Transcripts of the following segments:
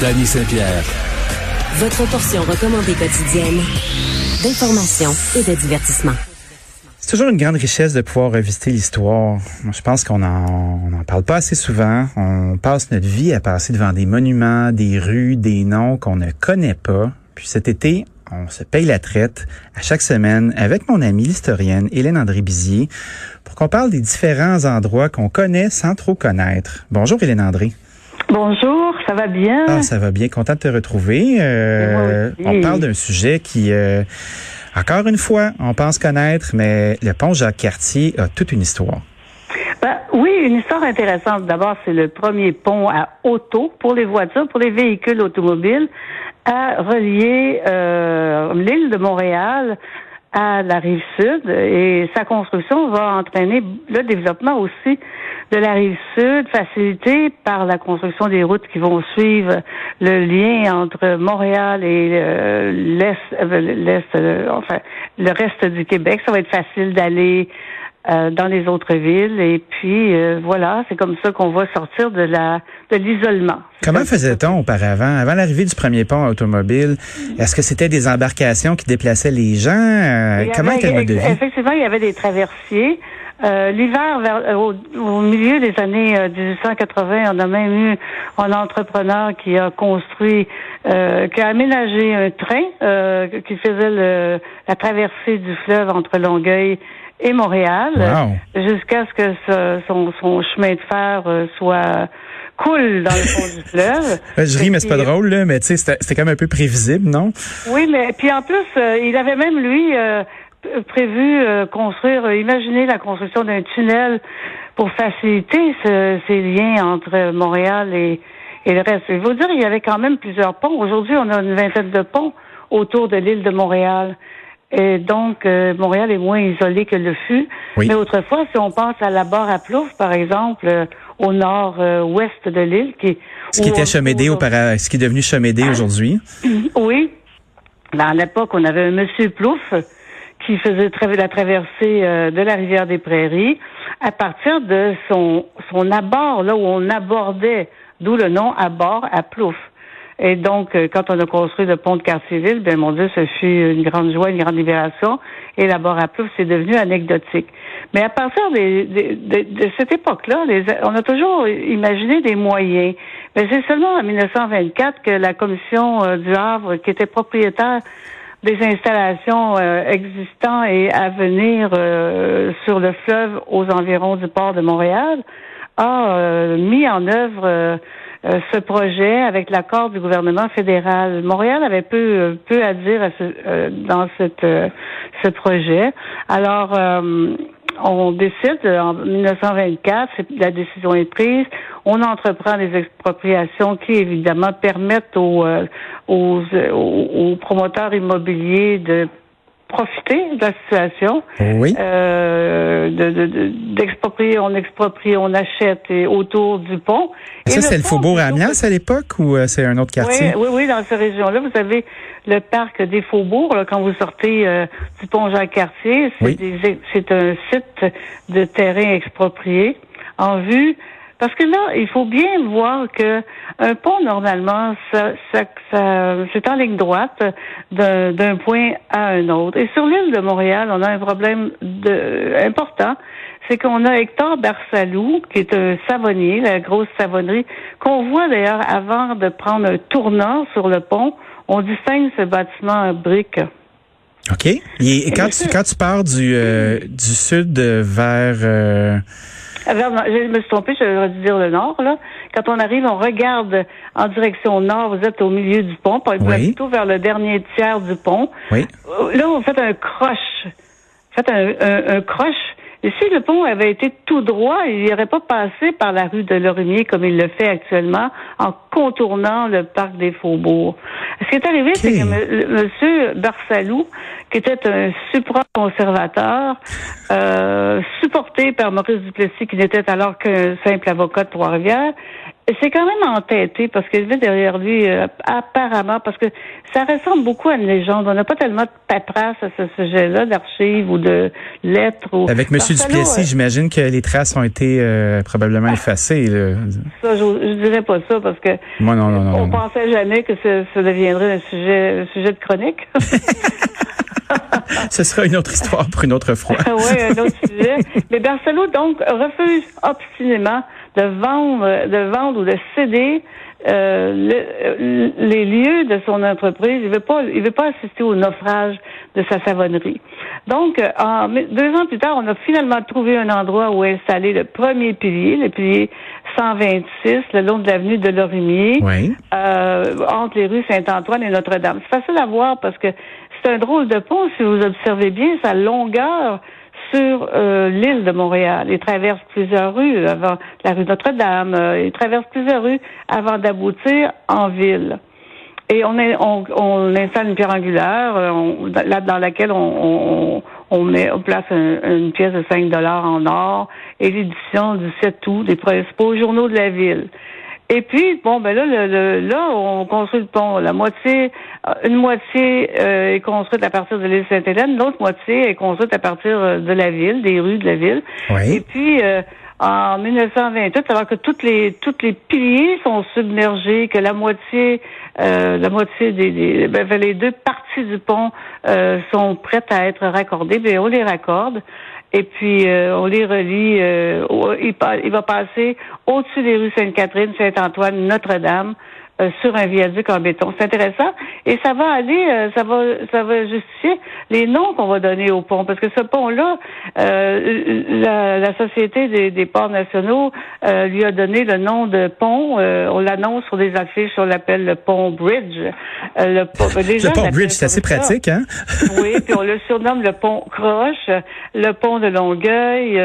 Danny Saint-Pierre. Votre portion recommandée quotidienne d'information et de divertissement. C'est toujours une grande richesse de pouvoir revisiter l'histoire. Je pense qu'on en, on en parle pas assez souvent. On passe notre vie à passer devant des monuments, des rues, des noms qu'on ne connaît pas. Puis cet été, on se paye la traite à chaque semaine avec mon amie l'historienne Hélène André Bizier pour qu'on parle des différents endroits qu'on connaît sans trop connaître. Bonjour Hélène André. Bonjour, ça va bien? Ah, ça va bien, content de te retrouver. Euh, on parle d'un sujet qui, euh, encore une fois, on pense connaître, mais le pont Jacques-Cartier a toute une histoire. Ben, oui, une histoire intéressante. D'abord, c'est le premier pont à auto pour les voitures, pour les véhicules automobiles, à relier euh, l'île de Montréal à la rive sud et sa construction va entraîner le développement aussi de la rive sud, facilité par la construction des routes qui vont suivre le lien entre Montréal et euh, l'est, euh, l'est, euh, enfin le reste du Québec. Ça va être facile d'aller euh, dans les autres villes. Et puis euh, voilà, c'est comme ça qu'on va sortir de la de l'isolement. Comment faisait-on auparavant, avant l'arrivée du premier pont automobile? Est-ce que c'était des embarcations qui déplaçaient les gens? Euh, Comment était le mode de vie? Effectivement, il y avait des traversiers. Euh, L'hiver, au, au, milieu des années 1880, on a même eu un entrepreneur qui a construit, euh, qui a aménagé un train qui faisait le, la traversée du fleuve entre Longueuil et Montréal, jusqu'à ce que ce, son, son, chemin de fer euh, soit coule dans le fond du fleuve. Je ris, mais c'est pas drôle, là, mais tu sais, c'était quand même un peu prévisible, non? Oui, mais puis en plus, euh, il avait même, lui, euh, prévu construire, imaginer la construction d'un tunnel pour faciliter ce, ces liens entre Montréal et, et le reste. Il faut dire, il y avait quand même plusieurs ponts. Aujourd'hui, on a une vingtaine de ponts autour de l'île de Montréal. Et donc, euh, Montréal est moins isolé que le fut. Mais autrefois, si on pense à la barre à Plouf, par exemple, euh, au nord-ouest de l'île, qui ce qui était Chemédé auparavant, ce qui est devenu Chemédé aujourd'hui. Oui. À l'époque, on avait un monsieur Plouf qui faisait la traversée euh, de la rivière des Prairies à partir de son son abord, là où on abordait, d'où le nom abord à Plouf. Et donc, euh, quand on a construit le pont de Cartierville, ben mon Dieu, ce fut une grande joie, une grande libération. Et la barre à plouf, c'est devenu anecdotique. Mais à partir de, de cette époque-là, on a toujours imaginé des moyens. Mais c'est seulement en 1924 que la commission euh, du Havre, qui était propriétaire des installations euh, existantes et à venir sur le fleuve aux environs du port de Montréal, a mis en œuvre euh, ce projet avec l'accord du gouvernement fédéral. Montréal avait peu peu à dire à ce, euh, dans cette, euh, ce projet. Alors on décide en 1924, la décision est prise, on entreprend des expropriations qui évidemment permettent aux, aux, aux promoteurs immobiliers de profiter de la situation. Oui. Euh, d'exproprier, on exproprie, on achète et autour du pont. Et ça, c'est le Faubourg Amiens à l'époque ou euh, c'est un autre quartier? Oui, oui, dans cette région-là, vous avez le parc des Faubourgs, là, quand vous sortez euh, du pont Jacques-Cartier. C'est un site de terrain exproprié en vue parce que là, il faut bien voir que un pont, normalement, ça, ça, ça c'est en ligne droite d'un point à un autre. Et sur l'île de Montréal, on a un problème de, important. c'est qu'on a Hector Barsalou, qui est un savonnier, la grosse savonnerie, qu'on voit d'ailleurs avant de prendre un tournant sur le pont. On distingue ce bâtiment en briques. OK. Et, quand, tu, quand tu pars du, euh, du sud vers... Euh... je me suis trompée, j'aurais dû dire le nord. Là. Quand on arrive, on regarde en direction nord, vous êtes au milieu du pont, puis oui. plutôt vers le dernier tiers du pont. Oui. Là, vous faites un croche. Vous faites un, un, un croche et si le pont avait été tout droit, il n'y aurait pas passé par la rue de Lorimier comme il le fait actuellement en contournant le parc des Faubourgs. Ce qui est arrivé, c'est que M. Barsalou, qui était un supra-conservateur, euh, supporté par Maurice Duplessis, qui n'était alors qu'un simple avocat de Trois-Rivières, c'est quand même entêté parce qu'il vit derrière lui, euh, apparemment, parce que ça ressemble beaucoup à une légende. On n'a pas tellement de paperasse à ce sujet-là, d'archives ou de lettres. Ou... Avec M. Duplessis, j'imagine que les traces ont été euh, probablement effacées. Là. Ça, je, je, dirais pas ça parce que Moi, non, non, non, on non. pensait jamais que ça, ça deviendrait un sujet, un sujet de chronique. Ce sera une autre histoire pour une autre fois. oui, un autre sujet. Mais Barcelo, donc, refuse obstinément de vendre, de vendre ou de céder euh, le, les lieux de son entreprise. Il veut pas, il veut pas assister au naufrage de sa savonnerie. Donc, en, deux ans plus tard, on a finalement trouvé un endroit où installer le premier pilier, le pilier 126, le long de l'avenue de Lorimier, oui. euh, entre les rues Saint-Antoine et Notre-Dame. C'est facile à voir parce que c'est un drôle de pont, si vous observez bien, sa longueur sur euh, l'île de Montréal. Il traverse plusieurs rues avant la rue Notre-Dame. Euh, il traverse plusieurs rues avant d'aboutir en ville. Et on, est, on, on installe une pierre angulaire euh, on, là, dans laquelle on, on, met, on place un, une pièce de 5 dollars en or et l'édition du 7 août des principaux journaux de la ville. Et puis, bon, ben là, le, le, là, on construit le pont. La moitié, une moitié euh, est construite à partir de l'île Sainte-Hélène, l'autre moitié est construite à partir de la ville, des rues de la ville. Oui. Et puis, euh, en 1928, alors que toutes les toutes les piliers sont submergés, que la moitié euh, la moitié des, des ben, les deux parties du pont euh, sont prêtes à être raccordées, bien on les raccorde. Et puis, euh, on les relie. Euh, il, il, va passer au-dessus des rues Sainte-Catherine, Saint-Antoine, Notre-Dame, euh, sur un viaduc en béton. C'est intéressant. Et ça va aller, euh, ça va, ça va justifier les noms qu'on va donner au pont, parce que ce pont-là, euh, la, la, Société des, des ports nationaux lui a donné le nom de pont. on l'annonce sur des affiches, on l'appelle le pont Bridge. le pont, le pont Bridge, c'est assez pratique, hein? Oui, puis on le surnomme le pont Croche, le pont de Longueuil.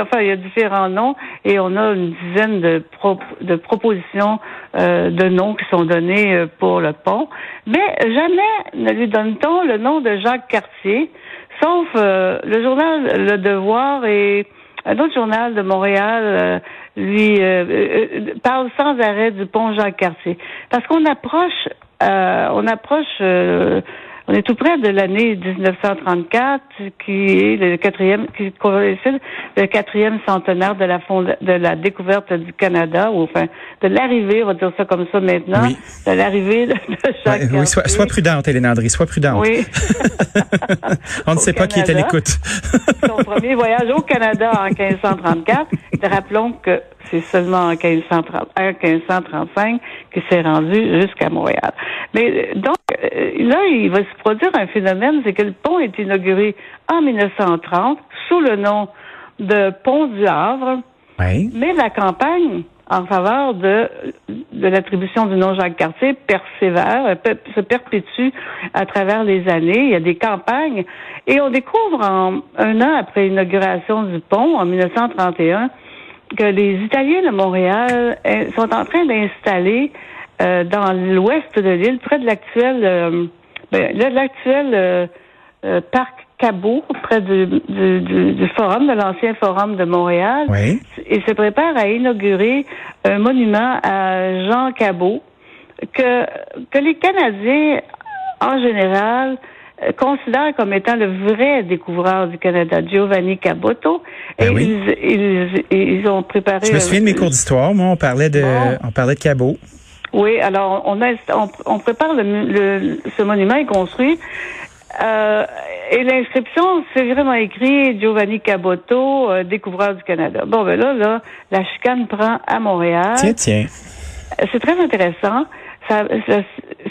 enfin, il y a différents noms et on a une dizaine de, pro, de propositions de noms qui sont donnés pour le pont, mais jamais ne lui donne-t-on le nom de Jacques Cartier, sauf euh, le journal Le Devoir et un autre journal de Montréal euh, lui euh, parle sans arrêt du pont Jacques Cartier, parce qu'on approche, on approche on est tout près de l'année 1934, qui est le quatrième, qui coïncide le quatrième centenaire de la de découverte du Canada, ou enfin de l'arrivée, on va dire ça comme ça maintenant, oui. de l'arrivée de Jacques ouais, Oui, sois, sois prudente, Hélène André, sois prudente. Oui. on ne sait pas qui est à l'écoute. Son premier voyage au Canada en 1534. Rappelons que c'est seulement en 1530, 1535 qu'il s'est rendu jusqu'à Montréal. Mais donc, là, il va se produire un phénomène, c'est que le pont est inauguré en 1930 sous le nom de Pont du Havre. Oui. Mais la campagne en faveur de, de l'attribution du nom Jacques Cartier persévère, se perpétue à travers les années. Il y a des campagnes. Et on découvre en, un an après l'inauguration du pont, en 1931, que les Italiens de Montréal sont en train d'installer euh, dans l'ouest de l'île, près de l'actuel euh, ben, l'actuel euh, euh, parc Cabot, près du, du, du, du forum, de l'ancien forum de Montréal. Oui. Il se prépare à inaugurer un monument à Jean Cabot que, que les Canadiens, en général, considèrent comme étant le vrai découvreur du Canada, Giovanni Caboto. Et ben oui. ils, ils, ils, ont préparé. Je me souviens de mes cours d'histoire. Moi, on parlait de, on parlait de Cabot. Oui, alors on, a, on, on prépare le, le, ce monument est construit. Euh, et l'inscription, c'est vraiment écrit Giovanni Caboto, euh, découvreur du Canada. Bon, ben là, là, la chicane prend à Montréal. Tiens, tiens. C'est très intéressant. Ça, ça-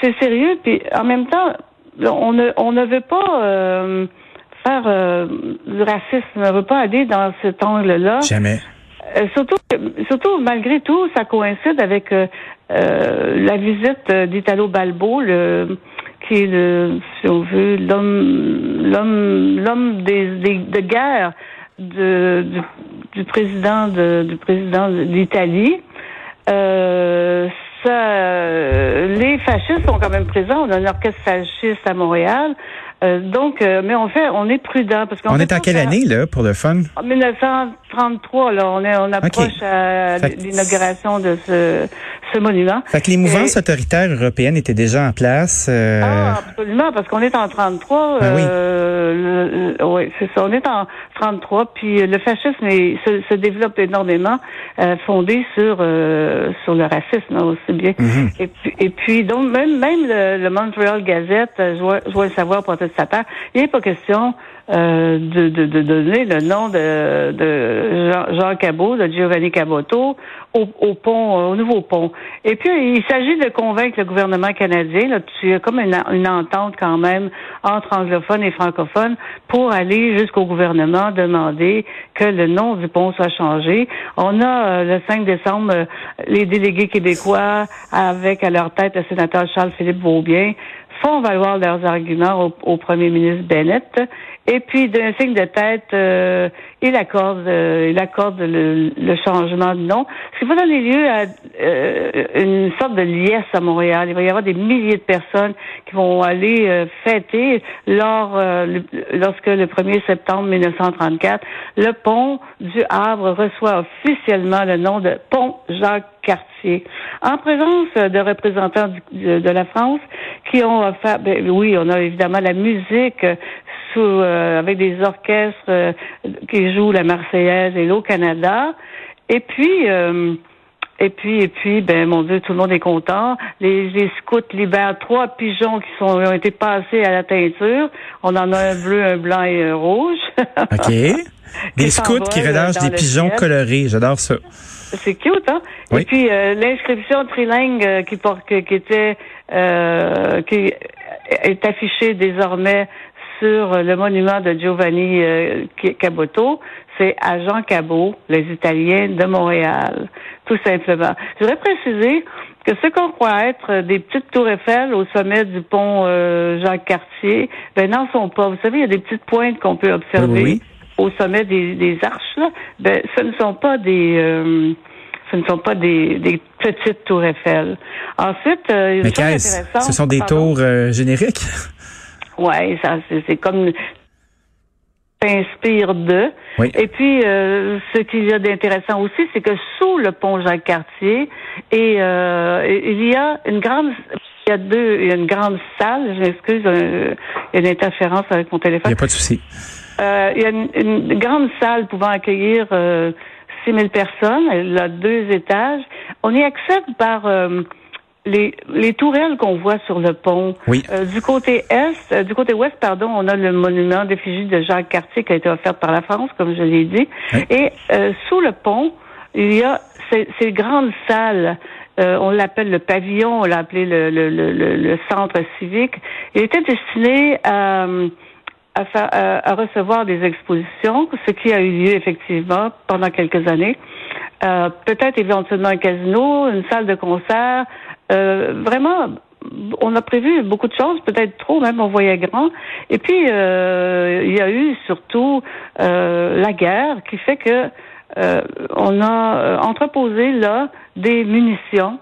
c'est sérieux, puis en même temps, on ne, on ne veut pas euh, faire euh, du racisme, ne veut pas aller dans cet angle-là. Jamais. Euh, surtout, surtout, malgré tout, ça coïncide avec euh, euh, la visite d'Italo Balbo, le, qui est le, si on veut, l'homme, l'homme, l'homme des, des- de guerre de, du, du président de, du président d'Italie. Euh, ça, les fascistes sont quand même présents. On a un orchestre fasciste à Montréal. Euh, donc, euh, mais on fait, on est prudent parce qu'on. On est en quelle année là pour le fun? 1900 33, là. On, est, on approche okay. à l'inauguration de ce, ce, monument. Fait que les mouvances Et... autoritaires européennes étaient déjà en place. Euh... Ah, absolument, parce qu'on est en 33. Ben euh, oui. oui, c'est ça. On est en 33, puis euh, le fascisme est, se, se, développe énormément, euh, fondé sur euh, sur le racisme hein, aussi bien. Mm -hmm. et, puis, et, puis, donc, même, même le, le Montreal Gazette, euh, je vois, je vois le savoir protestataire, il n'est pas question euh, de, de, de donner le nom de, de Jean, Jean Cabot, de Giovanni Caboto, au, au pont, euh, au nouveau pont. Et puis, il s'agit de convaincre le gouvernement canadien, là, il y a comme une, une entente quand même entre anglophones et francophones pour aller jusqu'au gouvernement demander que le nom du pont soit changé. On a euh, le 5 décembre euh, les délégués québécois avec à leur tête le sénateur Charles-Philippe Beaubien font valoir leurs arguments au, premier ministre Bennett. Et puis, d'un signe de tête, euh, il accorde, euh, il accorde le, le changement de nom. Ce qui va donner lieu à euh, une sorte de liesse à Montréal. Il va y avoir des milliers de personnes qui vont aller euh, fêter lors, euh, le- lorsque le 1er septembre 1934, le pont du Havre reçoit officiellement le nom de pont Jacques Cartier, en présence de représentants de la France qui ont offert, ben oui, on a évidemment la musique euh, sous, euh, avec des orchestres euh, qui jouent la Marseillaise et l'Eau Canada, et puis euh, et puis, et puis, ben, mon Dieu, tout le monde est content. Les, les scouts libèrent trois pigeons qui sont, ont été passés à la teinture. On en a un bleu, un blanc et un rouge. OK. Des scouts qui relâchent des pigeons ciel. colorés. J'adore ça. C'est cute, hein? Oui. Et puis euh, l'inscription trilingue euh, qui porte qui, qui était euh, qui est affichée désormais sur le monument de Giovanni euh, Caboto, c'est à Jean Cabot, les Italiens de Montréal, tout simplement. Je voudrais préciser que ce qu'on croit être des petites tours Eiffel au sommet du pont euh, Jacques Cartier, ben n'en sont pas. Vous savez, il y a des petites pointes qu'on peut observer oui, au sommet des, des arches, là, ben, ce ne sont pas des, euh, ce ne sont pas des, des petites tours Eiffel. Ensuite, euh, Mais chose Ce sont des pardon. tours euh, génériques? Ouais, ça, c'est, c'est comme s'inspire de. Oui. Et puis, euh, ce qu'il y a d'intéressant aussi, c'est que sous le pont Jacques-Cartier, et euh, il y a une grande, il y a deux, il y a une grande salle. Je m'excuse, euh, il y a une interférence avec mon Il téléphone. n'y a pas de souci. Euh, il y a une, une grande salle pouvant accueillir euh, 6 000 personnes. Elle a deux étages. On y accède par euh, les, les tourelles qu'on voit sur le pont. Oui. Euh, du côté est, euh, du côté ouest, pardon, on a le monument d'effigie de Jacques Cartier qui a été offert par la France, comme je l'ai dit. Oui. Et euh, sous le pont, il y a ces, ces grandes salles. Euh, on l'appelle le pavillon, on l'a appelé le, le, le, le- le centre civique. Il était destiné à, à, à- à recevoir des expositions, ce qui a eu lieu effectivement pendant quelques années. Euh, Peut-être éventuellement un casino, une salle de concert. Euh, vraiment, on a prévu beaucoup de choses, peut-être trop même, on voyait grand. Et puis, euh, il y a eu surtout euh, la guerre qui fait que euh, on a euh, entreposé là des munitions.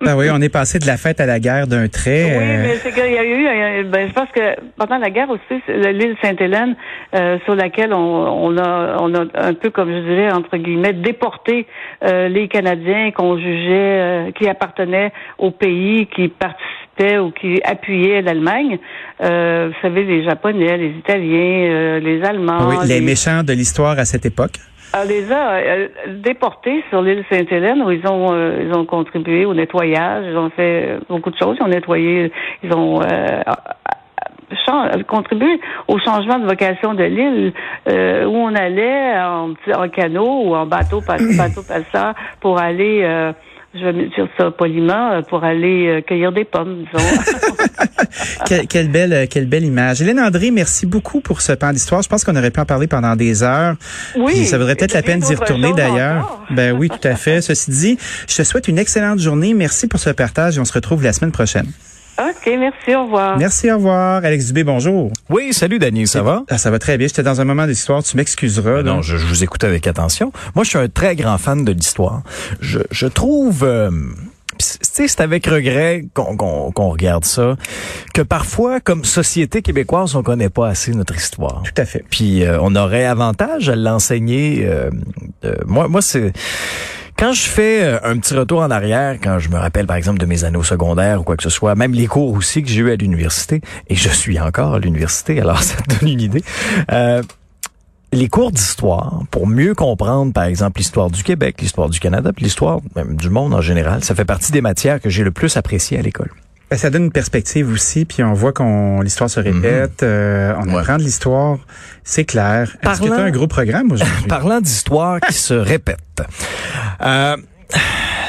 Ben oui, on est passé de la fête à la guerre d'un trait. Oui, euh, mais c'est qu'il y a eu, euh, ben, je pense que pendant la guerre aussi, l'île Sainte-Hélène, euh, sur laquelle on, on a, on a un peu, comme je dirais, entre guillemets, déporté euh, les Canadiens qu'on jugeait, euh, qui appartenaient au pays, qui participaient ou qui appuyaient l'Allemagne. Euh, vous savez, les Japonais, les Italiens, euh, les Allemands. oui, les méchants de l'histoire à cette époque. Les a euh, déportés sur l'île Sainte-Hélène où ils ont euh, ils ont contribué au nettoyage, ils ont fait euh, beaucoup de choses, ils ont nettoyé, ils ont euh, chan- contribué au changement de vocation de l'île euh, où on allait en, en canot ou en bateau, bateau passeur pour aller, euh, je vais dire ça poliment, euh, pour aller euh, cueillir des pommes, disons. quelle, quelle belle, euh, quelle belle image. Hélène André, merci beaucoup pour ce pan d'histoire. Je pense qu'on aurait pu en parler pendant des heures. Oui, Puis ça vaudrait peut-être la peine d'y retourner d'ailleurs. Ben oui, tout à fait. Ceci dit, je te souhaite une excellente journée. Merci pour ce partage et on se retrouve la semaine prochaine. OK, merci, au revoir. Merci, au revoir. Alex Dubé, bonjour. Oui, salut Daniel, ça va? Ah, ça va très bien. J'étais dans un moment d'histoire. Tu m'excuseras. là. Non, je, je vous écoute avec attention. Moi, je suis un très grand fan de l'histoire. Je, je trouve... euh, c'est- tu sais, c'est avec regret qu'on qu'on- qu'on regarde ça, que parfois, comme société québécoise, on connaît pas assez notre histoire. Tout à fait. Puis euh, on aurait avantage à l'enseigner. euh, euh, moi, moi c'est quand je fais euh, un petit retour en arrière, quand je me rappelle par exemple de mes années au secondaire ou quoi que ce soit, même les cours aussi que j'ai eu à l'université, et je suis encore à l'université, alors ça te donne une idée. Euh, les cours d'histoire, pour mieux comprendre, par exemple, l'histoire du Québec, l'histoire du Canada, puis l'histoire même du monde en général, ça fait partie des matières que j'ai le plus appréciées à l'école. Ben, ça donne une perspective aussi, puis on voit qu'on l'histoire se répète, euh, on Mhm. Ouais. apprend de l'histoire, c'est clair. Est-ce que tu as un gros programme aujourd'hui? Parlant d'histoires qui se répètent. Euh,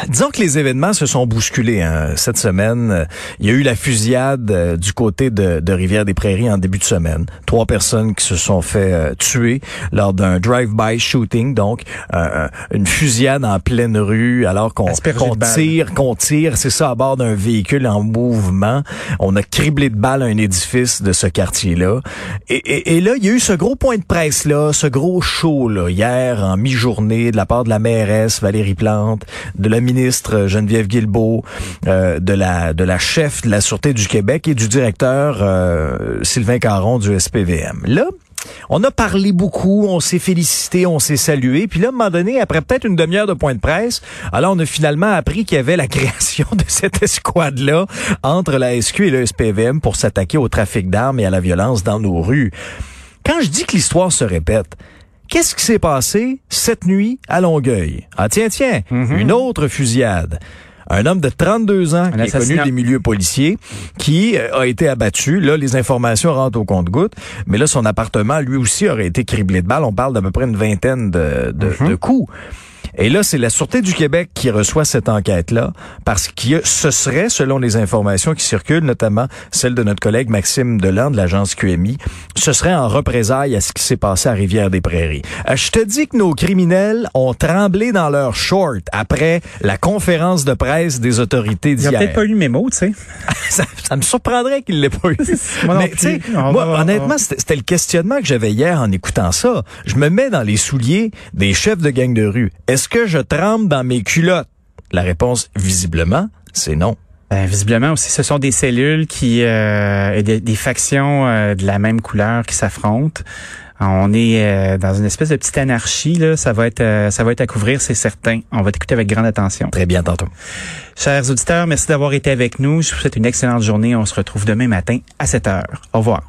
disons que les événements se sont bousculés hein. cette semaine. euh, Il y a eu la fusillade euh, du côté de, de Rivière-des-Prairies en début de semaine. Trois personnes qui se sont fait euh, tuer lors d'un drive-by shooting, donc euh, une fusillade en pleine rue alors qu'on balles. tire, qu'on tire, c'est ça, à bord d'un véhicule en mouvement. On a criblé de balles un édifice de ce quartier-là. Et, et- et là, il y a eu ce gros point de presse-là, ce gros show là, hier en mi-journée de la part de la mairesse Valérie Plante, de la ministre euh, Geneviève Guilbeault, euh, de la de chef de la Sûreté du Québec et du directeur euh, Sylvain Caron du SPVM. Là, on a parlé beaucoup, on s'est félicité, on s'est salué. Puis là, à un moment donné, après peut-être une demi-heure de point de presse, alors on a finalement appris qu'il y avait la création de cette escouade-là entre la SQ et le SPVM pour s'attaquer au trafic d'armes et à la violence dans nos rues. Quand je dis que l'histoire se répète, qu'est-ce qui s'est passé cette nuit à Longueuil? Ah tiens, tiens, une autre fusillade. Un homme de 32 ans qui est connu des milieux policiers qui euh, a été abattu. Là, les informations rentrent au compte-goutte. Mais là, son appartement, lui aussi, aurait été criblé de balles. On parle d'à peu près une vingtaine de, de, de coups. Et là, c'est la Sûreté du Québec qui reçoit cette enquête-là parce que ce serait, selon les informations qui circulent, notamment celle de notre collègue Maxime Delan de l'agence QMI, ce serait en représailles à ce qui s'est passé à Rivière-des-Prairies. Euh, je te dis que nos criminels ont tremblé dans leur short après la conférence de presse des autorités Il n'y a d'hier. peut-être pas eu le mémo, tu sais. ça, ça me surprendrait qu'il l'ait pas eu. Moi non Mais plus. moi, va- honnêtement, c'était c'était le questionnement que j'avais hier en écoutant ça. Je me mets dans les souliers des chefs de gang de rue. Est-ce que je tremble dans mes culottes? La réponse, visiblement, c'est non. Ben, visiblement aussi, ce sont des cellules qui euh, et des, des factions euh, de la même couleur qui s'affrontent. On est euh, dans une espèce de petite anarchie là. Ça va être euh, ça va être à couvrir, c'est certain. On va t'écouter avec grande attention. Très bien tantôt. Chers auditeurs, merci d'avoir été avec nous. Je vous souhaite une excellente journée. On se retrouve demain matin à 7 heures. Au revoir.